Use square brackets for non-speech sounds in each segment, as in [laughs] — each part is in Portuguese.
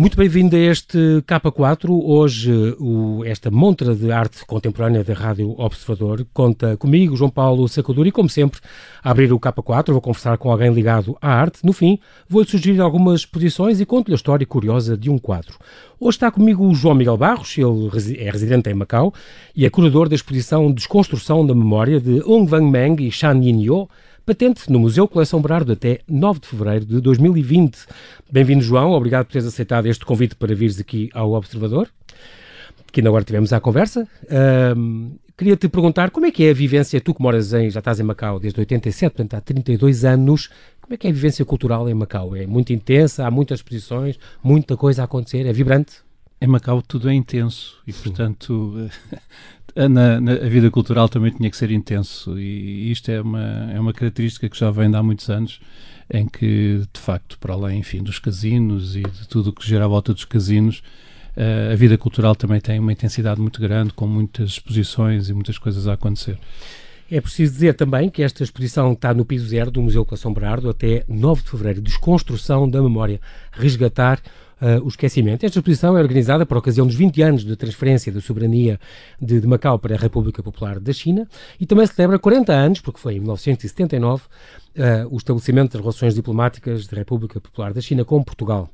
Muito bem-vindo a este K4. Hoje, o, esta montra de arte contemporânea da Rádio Observador conta comigo, João Paulo Sacadura, e como sempre, a abrir o K4, vou conversar com alguém ligado à arte. No fim, vou-lhe sugerir algumas exposições e conto-lhe a história curiosa de um quadro. Hoje está comigo o João Miguel Barros, ele é residente em Macau e é curador da exposição Desconstrução da Memória de Ong Wang Meng e Shan Yin-yo, patente no Museu Coleção Berardo até 9 de fevereiro de 2020. Bem-vindo, João. Obrigado por teres aceitado este convite para vires aqui ao Observador, que ainda agora tivemos à conversa. Um, queria te perguntar como é que é a vivência, tu que moras em, já estás em Macau desde 87, portanto há 32 anos, como é que é a vivência cultural em Macau? É muito intensa, há muitas exposições, muita coisa a acontecer, é vibrante? Em Macau tudo é intenso e, portanto, [laughs] na, na, a vida cultural também tinha que ser intenso e isto é uma, é uma característica que já vem de há muitos anos em que, de facto, para além, enfim, dos casinos e de tudo o que gira à volta dos casinos, uh, a vida cultural também tem uma intensidade muito grande, com muitas exposições e muitas coisas a acontecer. É preciso dizer também que esta exposição está no piso zero do Museu Coração Berardo até 9 de fevereiro, Desconstrução da Memória, resgatar uh, o esquecimento. Esta exposição é organizada por ocasião dos 20 anos de transferência da soberania de, de, Macau para a República Popular da China e também celebra 40 anos, porque foi em 1979, Uh, o estabelecimento das relações diplomáticas da República Popular da China com Portugal.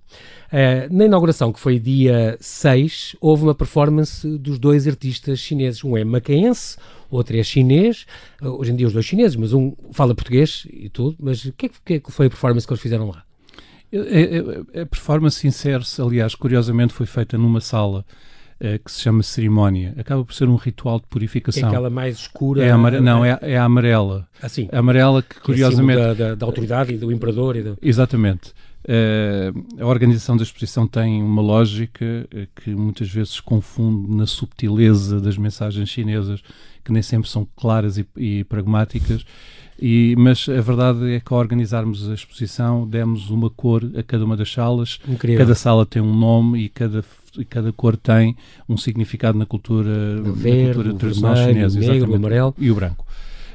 Uh, na inauguração, que foi dia 6, houve uma performance dos dois artistas chineses. Um é macaense, outro é chinês. Hoje em dia os dois chineses, mas um fala português e tudo. Mas o que, é que, que foi a performance que eles fizeram lá? A, performance insere-se, aliás, curiosamente foi feita numa sala uh, que se chama cerimónia. Acaba por ser um ritual de purificação. É aquela mais escura? É a não, é, é a amarela. Assim. A amarela que, curiosamente... Que é da, da, da, autoridade e do imperador. E do... Exatamente. Uh, a organização da exposição tem uma lógica que muitas vezes confunde na subtileza das mensagens chinesas, que nem sempre são claras e, e pragmáticas. E, mas a verdade é que ao organizarmos a exposição demos uma cor a cada uma das salas. Incrível. Cada sala tem um nome e cada, e cada cor tem um significado na cultura, verde, na cultura tradicional chinesa. O negro, o amarelo. E o branco.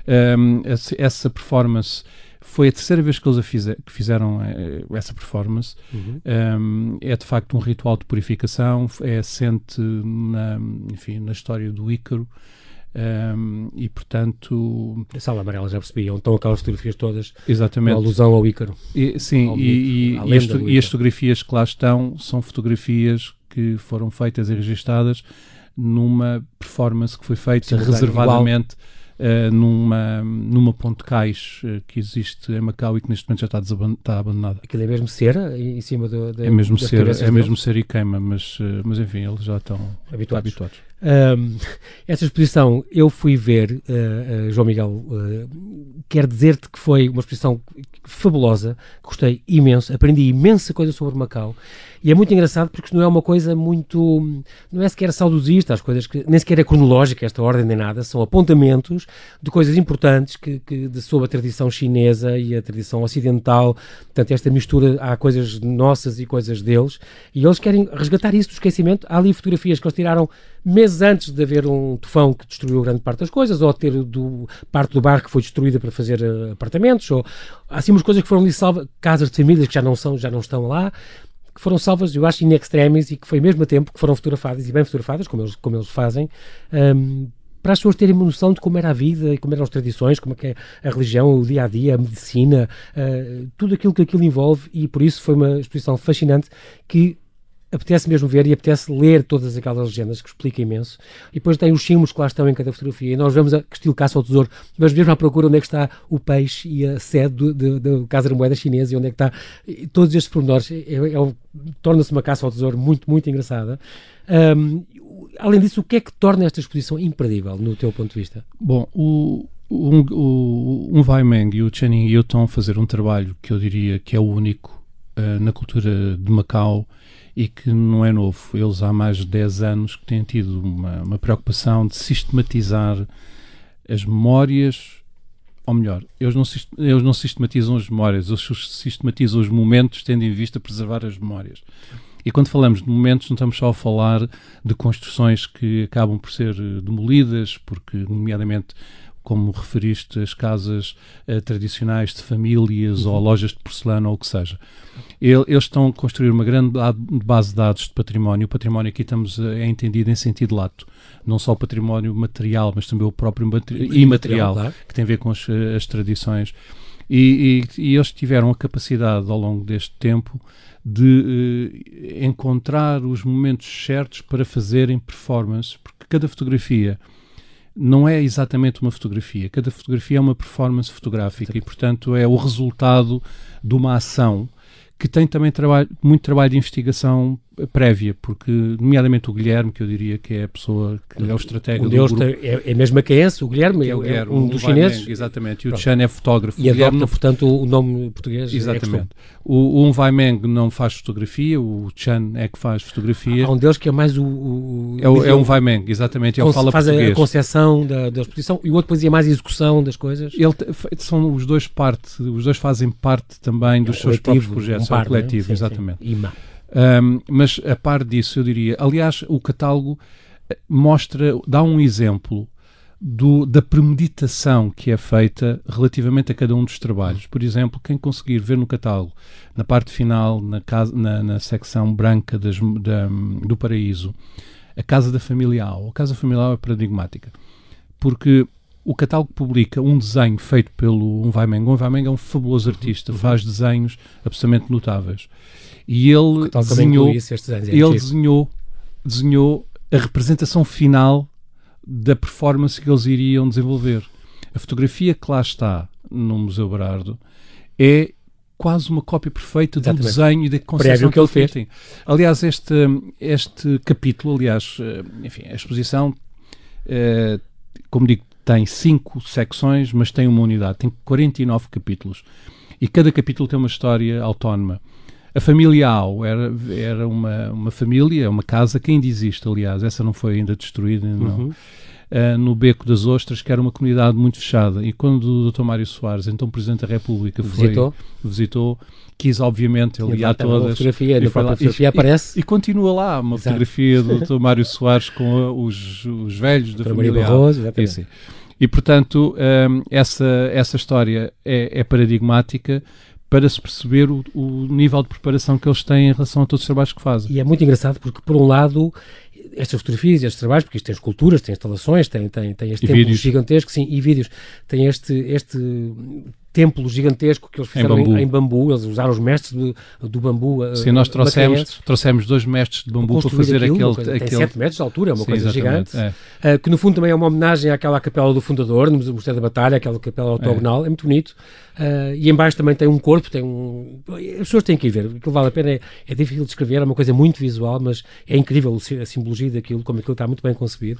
Um, essa performance foi a terceira vez que eles fizer, que fizeram eh, essa performance. Uhum. Um, é de facto um ritual de purificação, é assente na, enfim, na história do Ícaro. Um, e portanto. A sala amarela já percebi, onde estão aquelas fotografias todas Exatamente. alusão ao Ícaro. E, sim, e, e, e, as, e, as, fotografias que lá estão são fotografias que foram feitas e registadas numa performance que foi feita sim, reservadamente. Igual uh, numa, numa ponte cais uh, que existe em Macau e que neste momento já está, está abandonada. Aquilo é mesmo cera em cima do, da, É mesmo ser, é mesmo ser e queima, mas, uh, mas enfim, eles já estão habituados. habituados. Um, essa exposição eu fui ver, uh, uh, João Miguel, uh, quero dizer-te que foi uma exposição fabulosa, gostei imenso, aprendi imensa coisa sobre Macau e é muito engraçado porque não é uma coisa muito, não é sequer saudosista, as coisas que, nem sequer é cronológica esta ordem nem nada, são apontamentos de coisas importantes que, que de, sobre a tradição chinesa e a tradição ocidental, portanto esta mistura, há coisas nossas e coisas deles e eles querem resgatar isso do esquecimento, há ali fotografias que eles tiraram meses antes de haver um tufão que destruiu grande parte das coisas, ou ter do, parte do bar que foi destruída para fazer uh, apartamentos, ou há assim umas coisas que foram ali salvas, casas de famílias que já não são, já não estão lá, que foram salvas, eu acho, in extremis e que foi mesmo a tempo que foram fotografadas e bem fotografadas, como eles, como eles fazem, um, para as pessoas terem uma noção de como era a vida, como eram as tradições, como é que é a religião, o dia a dia, a medicina, uh, tudo aquilo que aquilo envolve, e por isso foi uma exposição fascinante que apetece mesmo ver e apetece ler todas aquelas legendas que explica imenso. E depois tem os símbolos que lá estão em cada fotografia. E nós vemos a estilo caça ao tesouro, mas mesmo à procura onde é que está o peixe e a sede da Casa da Moeda Chinesa e onde é que está. E todos estes pormenores é, é, é, torna-se uma caça ao tesouro muito, muito engraçada. Um, além disso, o que é que torna esta exposição imperdível, no teu ponto de vista? Bom, o, um, o, um Vai Meng e o Chen Yu estão a fazer um trabalho que eu diria que é o único uh, na cultura de Macau e que não é novo. Eles há mais de 10 anos que têm tido uma, uma preocupação de sistematizar as memórias, ou melhor, eles não, eles não sistematizam as memórias, eles sistematizam os momentos tendo em vista preservar as memórias. E quando falamos de momentos, não estamos só a falar de construções que acabam por ser demolidas, porque, nomeadamente, como referiste, as casas uh, tradicionais de famílias uhum. ou lojas de porcelana ou o que seja. Ele, eles estão a construir uma grande base de dados de património. O património aqui estamos a, é entendido em sentido lato. Não só o património material, mas também o próprio imaterial, claro. que tem a ver com as, as tradições. E, e, e, eles tiveram a capacidade, ao longo deste tempo, de eh, encontrar os momentos certos para fazerem performance, porque cada fotografia não é exatamente uma fotografia. Cada fotografia é uma performance fotográfica e, portanto, é o resultado de uma ação que tem também trabalho, muito trabalho de investigação prévia, porque, nomeadamente o Guilherme, que eu diria que é a pessoa que é o estratégia um do grupo. É, é mesmo macaense, o Guilherme, é, o Guilherme, é um dos chineses. Exatamente, e o Chan é fotógrafo. E adopta, portanto, o nome português. É exatamente. É o, o Vai Meng não faz fotografia, o Chan é que faz fotografia. Há um deles que é mais o... o é, o, é um Vai Meng, exatamente, ele fala faz português. a concepção da, da exposição e o outro depois ia mais a execução das coisas. Ele, são os dois parte, os dois fazem parte também dos seus próprios projetos, um par, é o coletivo, sim, exatamente. Sim. Um, mas a par disso, eu diria, aliás, o catálogo eh, mostra, dá um exemplo do, da premeditação que é feita relativamente a cada um dos trabalhos. Por exemplo, quem conseguir ver no catálogo, na parte final, na, casa, na, na secção branca das, da, do Paraíso, a Casa da Família A. A Casa Familiar é paradigmática, porque o catálogo publica um desenho feito pelo Um Vai Meng. Um Vai Meng é um fabuloso artista, uhum. faz desenhos absolutamente notáveis. E ele desenhou, ele desenhou, desenhou a representação final da performance que eles iriam desenvolver. A fotografia que lá está no Museu Berardo é quase uma cópia perfeita Exatamente. do desenho e da concepção que ele fez. Tem. Aliás, este, este capítulo, aliás, eh, enfim, a exposição, eh, como digo, tem cinco secções, mas tem uma unidade, tem 49 capítulos. E cada capítulo tem uma história autónoma. A família Au era, era uma, uma família, uma casa que ainda existe, aliás, essa não foi ainda destruída, não. Uhum. Uh, no Beco das Ostras, que era uma comunidade muito fechada. E quando o Dr. Mário Soares, então Presidente da República, foi, visitou, visitou quis, obviamente, ele ia a todas. Fotografia, e, lá, fotografia e, aparece. E, e, continua lá uma Exato. fotografia do [laughs] Dr. Mário Soares com os, os velhos da família. Barroso, exatamente. E, portanto, um, ah, essa, essa história é, é paradigmática para se perceber o, o, nível de preparação que eles têm em relação a todos os trabalhos que fazem. E é muito engraçado porque, por um lado, estas fotografias, estes trabalhos, porque isto tem esculturas, tem instalações, tem, tem, tem este templo gigantesco, sim, e vídeos, tem este, este templo gigantesco que eles fizeram em bambu. Em, em bambu. Eles usaram os mestres do, do bambu. Eh, Sim, nós trouxemos, trouxemos dois mestres de bambu para fazer aquilo, aquele, Tem 7 metros de altura, é uma Sim, coisa gigante. É. Uh, que no fundo também é uma homenagem àquela capela do fundador, no Museu da Batalha, aquela capela ortogonal, é, é muito bonito. Uh, e embaixo também tem um corpo, tem um. As pessoas têm que ir ver, aquilo vale a pena. É, é difícil de escrever, é uma coisa muito visual, mas é incrível a simbologia daquilo, como aquilo está muito bem concebido.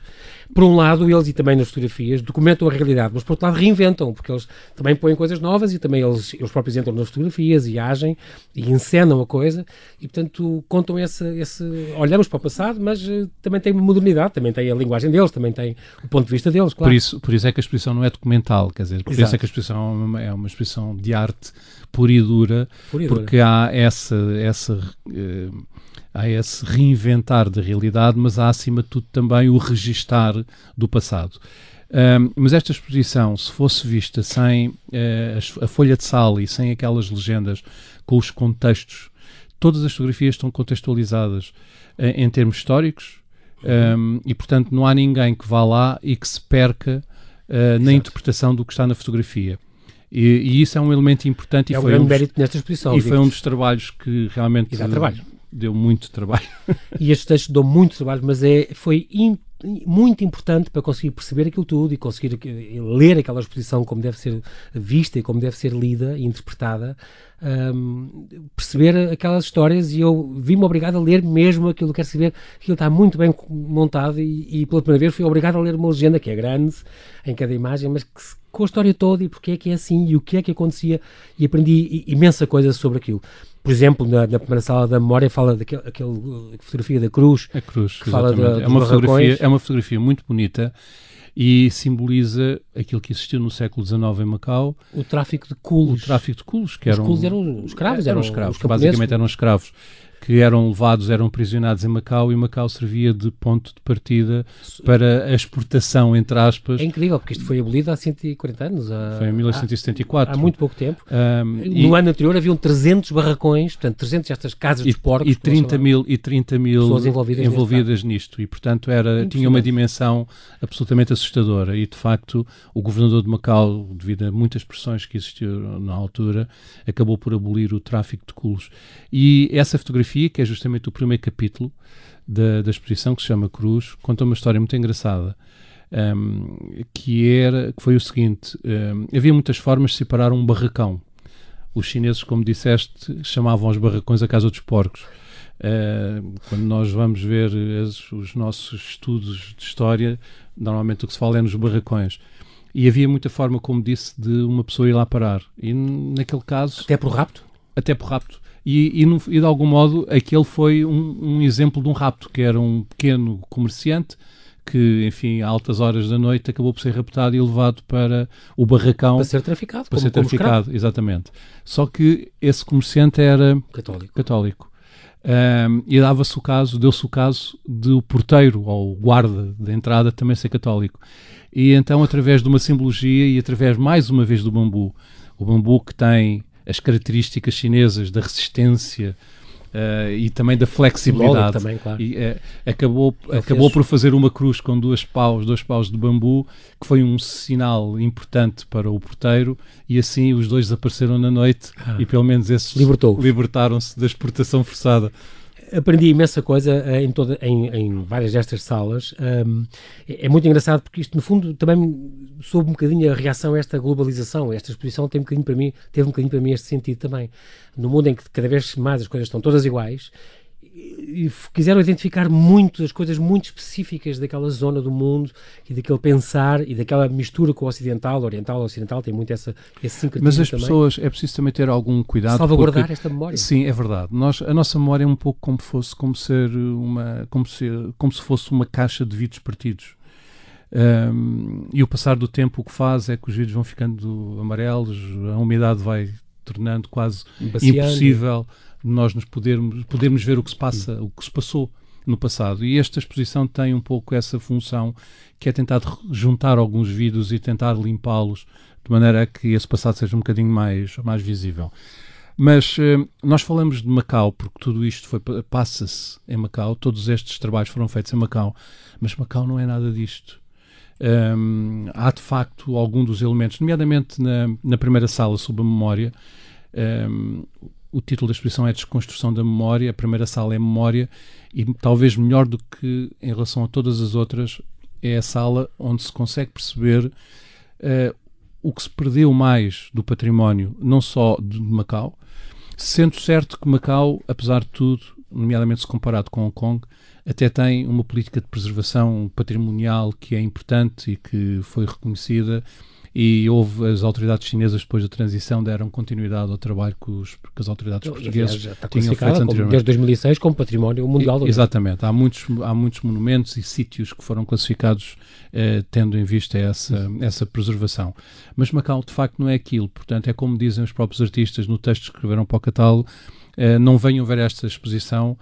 Por um lado, eles e também nas fotografias documentam a realidade, mas por outro lado reinventam, porque eles também põem coisas novas e também eles eles, próprios entram nas fotografias e agem e encenam a coisa e, portanto, contam esse, esse olhamos para o passado, mas uh, também tem modernidade, também tem a linguagem deles, também tem o ponto de vista deles, claro. Por isso, por isso é que a exposição não é documental, quer dizer, por Exato. isso é que a exposição é uma, é uma exposição de arte pura e dura, pura e dura. porque há essa, essa uh, há esse reinventar da realidade, mas há acima de tudo também o registar do passado. Um, mas esta exposição, se fosse vista sem uh, a, folha de sal e sem aquelas legendas com os contextos, todas as fotografias estão contextualizadas uh, em termos históricos um, e, portanto, não há ninguém que vá lá e que se perca uh, na interpretação do que está na fotografia. E, e, isso é um elemento importante. É um grande um mérito nesta exposição. E foi um dos trabalhos que realmente deu muito trabalho. E estes textos dão muito trabalho, mas é, foi importante muito importante para conseguir perceber aquilo tudo e conseguir ler aquela exposição como deve ser vista e como deve ser lida e interpretada, um, perceber aquelas histórias e eu vi-me obrigado a ler mesmo aquilo que quero saber. Aquilo está muito bem montado e, e, pela primeira vez fui obrigado a ler uma legenda que é grande em cada imagem, mas que, com a história toda e porque é que é assim e o que é que acontecia e aprendi imensa coisa sobre aquilo por exemplo, na, na, primeira sala da memória fala daquela aquele, fotografia da cruz. A cruz, que fala da, é, uma fotografia, é uma fotografia muito bonita e simboliza aquilo que existiu no século XIX em Macau. O tráfico de culos. O tráfico de culos, que eram... Os culos eram escravos. Eram, eram escravos, basicamente eram escravos. Que eram levados, eram aprisionados em Macau e Macau servia de ponto de partida para a exportação, entre aspas. É incrível, porque isto foi abolido há 140 anos. Há, foi em 1974. Há, há muito pouco tempo. Um, no e, ano anterior haviam 300 barracões, portanto, 300 estas casas e, dos porcos. E 30 mil, e 30 mil pessoas envolvidas, envolvidas nisto. E, portanto, era, tinha uma dimensão absolutamente assustadora. E, de facto, o governador de Macau, devido a muitas pressões que existiam na altura, acabou por abolir o tráfico de culos. E essa fotografia que é justamente o primeiro capítulo da, da exposição, que se chama Cruz, conta uma história muito engraçada. Um, que era que foi o seguinte: um, havia muitas formas de separar um barracão. Os chineses, como disseste, chamavam os barracões a casa dos porcos. Uh, quando nós vamos ver as, os nossos estudos de história, normalmente o que se fala é nos barracões. E havia muita forma, como disse, de uma pessoa ir lá parar. E naquele caso. Até por rapto? Até por rapto. E, e, no, e, de algum modo aquele foi um, um, exemplo de um rapto, que era um pequeno comerciante que, enfim, a altas horas da noite acabou por ser raptado e levado para o barracão. Para ser traficado. Para como, ser traficado, como exatamente. Só que esse comerciante era católico. católico. Um, e dava-se o caso, deu-se o caso de o porteiro ou guarda da entrada também ser católico. E então, através de uma simbologia e através mais uma vez do bambu, o bambu que tem as características chinesas da resistência uh, e também da flexibilidade. Também, claro. E uh, acabou, acabou por fazer uma cruz com duas paus, dois paus de bambu, que foi um sinal importante para o porteiro, e assim os dois apareceram na noite ah. e pelo menos esses libertaram-se da exportação forçada aprendi imensa coisa uh, em, toda, em, em, várias destas salas. Um, é, é, muito engraçado porque isto, no fundo, também soube um bocadinho a reação a esta globalização. Esta exposição tem um bocadinho para mim, teve um bocadinho para mim este sentido também. No mundo em que cada vez mais as coisas estão todas iguais, e quiseram identificar muito as coisas muito específicas daquela zona do mundo e daquele pensar e daquela mistura com o ocidental, oriental, ocidental, tem muito essa, esse sincretismo Mas as também. pessoas, é preciso também ter algum cuidado. Salvaguardar porque, esta memória. Sim, é verdade. Nós, a nossa memória é um pouco como fosse, como ser uma, como se, como se fosse uma caixa de vidros partidos. Um, e o passar do tempo o que faz é que os vidros vão ficando amarelos, a umidade vai tornando quase Baciando. impossível nós nos podermos, podermos ver o que se passa, o que se passou no passado. E esta exposição tem um pouco essa função, que é tentar juntar alguns vídeos e tentar limpá-los de maneira a que esse passado seja um bocadinho mais, mais visível. Mas uh, nós falamos de Macau, porque tudo isto foi passa-se em Macau, todos estes trabalhos foram feitos em Macau, mas Macau não é nada disto. Um, há de facto algum dos elementos, nomeadamente na, na primeira sala sobre a memória, um, o título da exposição é Desconstrução da Memória, a primeira sala é Memória, e talvez melhor do que em relação a todas as outras, é a sala onde se consegue perceber uh, o que se perdeu mais do património, não só de Macau, sendo certo que Macau, apesar de tudo, nomeadamente se comparado com Hong Kong, até tem uma política de preservação patrimonial que é importante e que foi reconhecida e houve as autoridades chinesas depois da transição deram continuidade ao trabalho que, os, que as autoridades então, portuguesas tinham feito anteriormente. Desde 2006 como património mundial. E, exatamente, há muitos, há muitos monumentos e sítios que foram classificados eh, tendo em vista essa, essa preservação. Mas Macau de facto não é aquilo, portanto é como dizem os próprios artistas no texto que escreveram para o catálogo, não venham ver esta exposição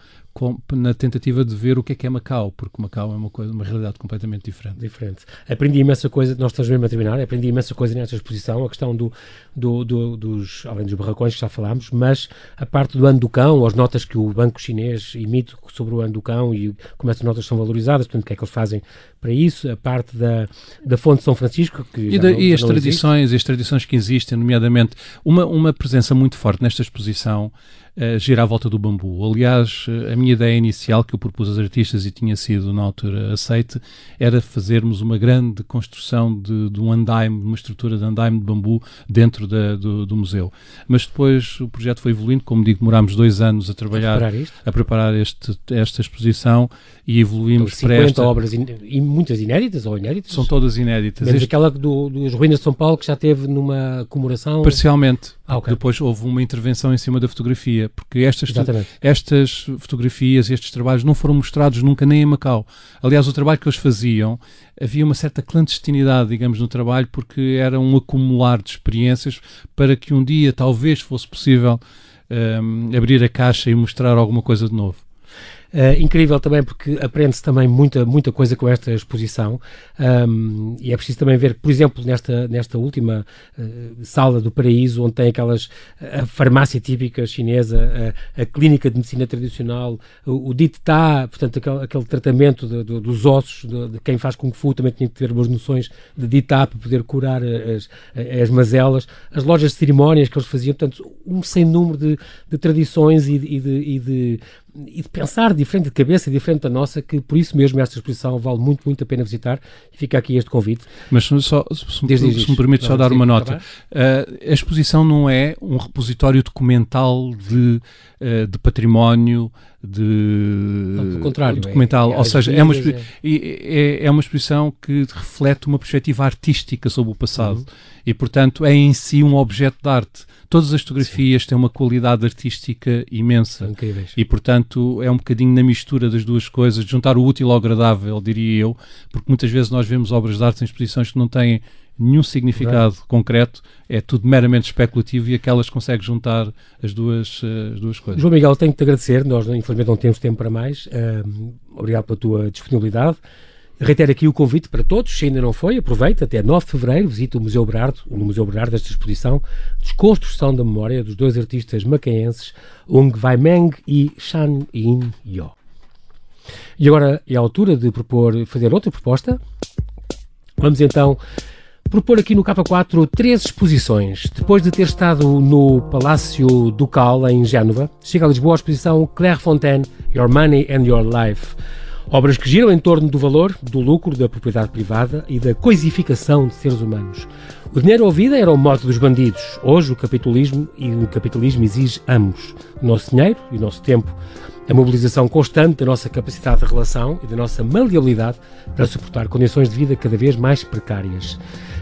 na tentativa de ver o que é que é Macau, porque Macau é uma, coisa, uma realidade completamente diferente. Diferente. Aprendi imensa coisa, nós estamos mesmo a terminar, aprendi imensa coisa nesta exposição, a questão do, do, do, dos, além dos barracões que já falámos, mas a parte do ano do cão, as notas que o banco chinês emite sobre o ano do cão e como essas notas são valorizadas, portanto, o que é que eles fazem para isso, a parte da, da fonte de São Francisco, que e, da, não, e as tradições, as tradições que existem, nomeadamente uma, uma presença muito forte nesta exposição uh, gira à volta do bambu. Aliás, a minha ideia inicial que eu propus aos artistas e tinha sido na altura aceite era fazermos uma grande construção de, de um andaime, uma estrutura de andaime de bambu dentro da, do, do, museu. Mas depois o projeto foi evoluindo, como digo, demorámos dois anos a trabalhar, a preparar, a preparar este, esta exposição e evoluímos então, 50 para esta... obras, e muitas inéditas ou inéditas? São todas inéditas. Menos este... aquela do, dos Ruínas de São Paulo que já teve numa comemoração... Parcialmente. Ah, okay. Depois houve uma intervenção em cima da fotografia, porque estas, estas fotografias, estes trabalhos não foram mostrados nunca nem em Macau. Aliás, o trabalho que eles faziam, havia uma certa clandestinidade, digamos, no trabalho, porque era um acumular de experiências para que um dia talvez fosse possível um, abrir a caixa e mostrar alguma coisa de novo. Uh, incrível também porque aprende-se também muita, muita coisa com esta exposição. Um, e é preciso também ver, por exemplo, nesta, nesta última uh, sala do Paraíso, onde tem aquelas, a farmácia típica chinesa, a, a clínica de medicina tradicional, o, o DIT-TA, portanto, aquele, aquele tratamento de, de, dos ossos, de, de, quem faz Kung Fu também tinha que ter umas noções de DIT-TA para poder curar as, as mazelas, as lojas de cerimónias que eles faziam, portanto, um sem número de, de tradições e de, e de e de pensar diferente de cabeça, diferente da nossa, que por isso mesmo esta exposição vale muito, muito a pena visitar. E fica aqui este convite. Mas só, se, Desde se me permite só dar uma nota, uh, a exposição não é um repositório documental de, uh, de património, de não, contrário, documental, é, é, ou seja, é uma, é... é, é uma exposição que reflete uma perspectiva artística sobre o passado uhum. e, portanto, é em si um objeto de arte. Todas as fotografias Sim. têm uma qualidade artística imensa Incríveis. e, portanto, é um bocadinho na mistura das duas coisas, juntar o útil ao agradável, diria eu, porque muitas vezes nós vemos obras de arte em exposições que não têm nenhum significado concreto, é tudo meramente especulativo e aquelas consegue juntar as duas, eh, as duas coisas. João Miguel, tenho que te agradecer, nós infelizmente não temos tempo para mais, uh, obrigado pela tua disponibilidade. Reitero aqui o convite para todos, se ainda não foi, aproveita, até 9 de Fevereiro, visita o Museu Berardo, no Museu Berardo, esta exposição, Desconstrução da Memória dos dois artistas macaenses, Ung Vai Meng e Shan Yin Yo. E agora é a altura de propor, fazer outra proposta. Vamos então propor aqui no K4 três exposições. Depois de ter estado no Palácio Ducal, em Génova, chega a Lisboa a exposição Claire Fontaine, Your Money and Your Life. Obras que giram em torno do valor, do lucro, da propriedade privada e da coisificação de seres humanos. O dinheiro ou vida era o mote dos bandidos. Hoje o capitalismo e o capitalismo exige ambos. O nosso dinheiro e o nosso tempo. A mobilização constante da nossa capacidade de relação e da nossa maleabilidade para suportar condições de vida cada vez mais precárias.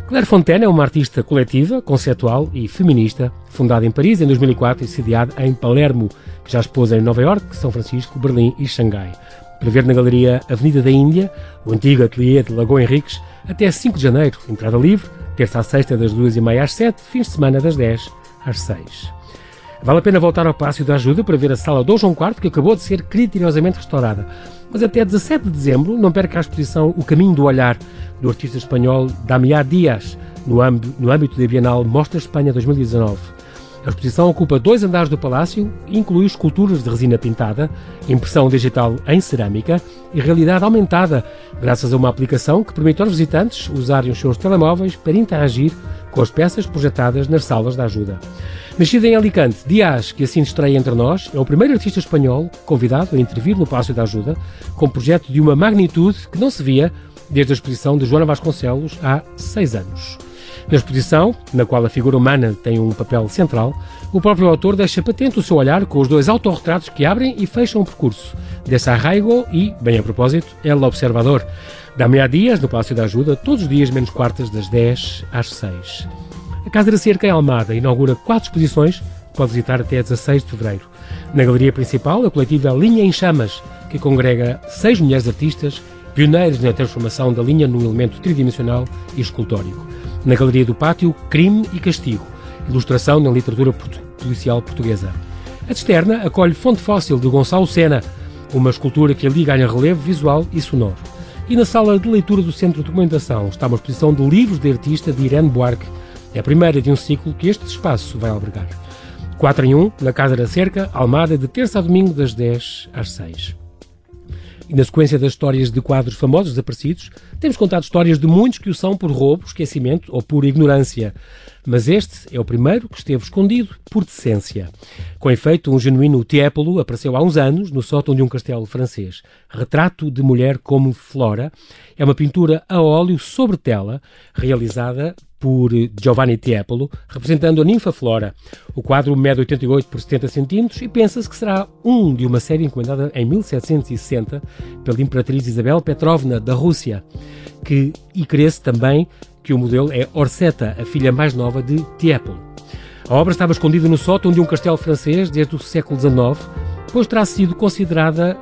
Claire Fontaine é uma artista coletiva, conceptual e feminista, fundada em Paris em 2004 e sediada em Palermo, que já expôs em Nova York, São Francisco, Berlim e Xangai. Para ver na Galeria Avenida da Índia, o antigo ateliê de Lagoa Henriques, até 5 de janeiro, entrada livre, terça a sexta das 2h30 às 7, fins de semana das 10 às 6. Vale a pena voltar ao Palácio da Ajuda para ver a sala Dom João IV, que acabou de ser criteriosamente restaurada. Mas até 17 de dezembro, não perca a exposição O Caminho do Olhar, do artista espanhol Damián Díaz, no, no âmbito da Bienal Mostra Espanha 2019. A exposição ocupa dois andares do palácio e inclui esculturas de resina pintada, impressão digital em cerâmica e realidade aumentada, graças a uma aplicação que permite aos visitantes usarem os seus telemóveis para interagir com as peças projetadas nas salas da ajuda. Nascido em Alicante, Dias, que assim estreia entre nós, é o primeiro artista espanhol convidado a intervir no Palácio da Ajuda, com um projeto de uma magnitude que não se via desde a exposição de Joana Vasconcelos há seis anos. Na exposição, na qual a figura humana tem um papel central, o próprio autor deixa patente o seu olhar com os dois autorretratos que abrem e fecham o percurso. Desarraigo e, bem a propósito, El Observador. Damiá Dias, no Palácio da Ajuda, todos os dias menos quartas, das 10 às 6. A Casa da Cerca em Almada inaugura quatro exposições, pode visitar até 16 de fevereiro. Na galeria principal, a coletiva Linha em Chamas, que congrega seis mulheres artistas pioneiras na transformação da linha num elemento tridimensional e escultórico. Na Galeria do Pátio, Crime e Castigo, ilustração na literatura policial portuguesa. A externa acolhe Fonte Fóssil de Gonçalo Sena, uma escultura que ali ganha relevo visual e sonoro. E na sala de leitura do Centro de Documentação está uma exposição de livros de artista de Irene Buarque. É a primeira de um ciclo que este espaço vai albergar. 4 em 1, na Casa da Cerca, Almada, de terça a domingo, das 10 às 6. E na sequência das histórias de quadros famosos desaparecidos, temos contado histórias de muitos que o são por roubo, esquecimento ou por ignorância. Mas este é o primeiro que esteve escondido por decência. Com efeito, um genuíno Tiepolo apareceu há uns anos no sótão de um castelo francês. Retrato de mulher como Flora é uma pintura a óleo sobre tela, realizada por Giovanni Tiepolo, representando a ninfa Flora. O quadro mede 88 por 70 centímetros e pensa-se que será um de uma série encomendada em 1760 pela Imperatriz Isabel Petrovna da Rússia, que, e crê-se também que o modelo é Orseta, a filha mais nova de Tiepolo. A obra estava escondida no sótão de um castelo francês desde o século XIX, pois terá sido considerada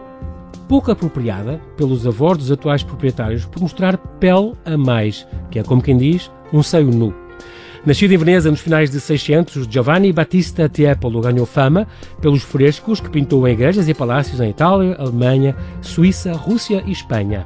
pouco apropriada pelos avós dos atuais proprietários por mostrar pele a mais, que é como quem diz, um seio nu. Nascido em Veneza nos finais de 600, Giovanni Battista Tiepolo ganhou fama pelos frescos que pintou em igrejas e palácios em Itália, Alemanha, Suíça, Rússia e Espanha.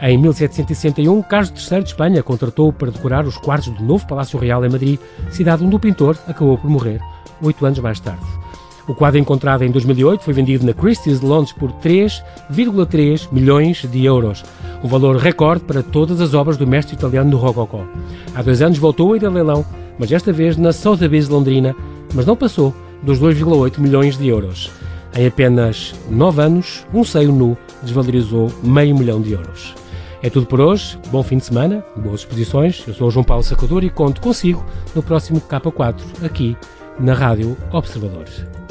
Em 1761, Carlos III de Espanha contratou para decorar os quartos do novo Palácio Real em Madrid, cidade onde o pintor acabou por morrer oito anos mais tarde. O quadro encontrado em 2008 foi vendido na Christie's de Londres por 3,3 milhões de euros, um valor recorde para todas as obras do mestre italiano no Rococó. Há dois anos voltou a ir a leilão, mas desta vez na Sotheby's londrina, mas não passou dos 2,8 milhões de euros. Em apenas nove anos, um seio nu desvalorizou meio milhão de euros. É tudo por hoje. Bom fim de semana, boas exposições. Eu sou o João Paulo Sacador e conto consigo no próximo K4, aqui na Rádio Observadores.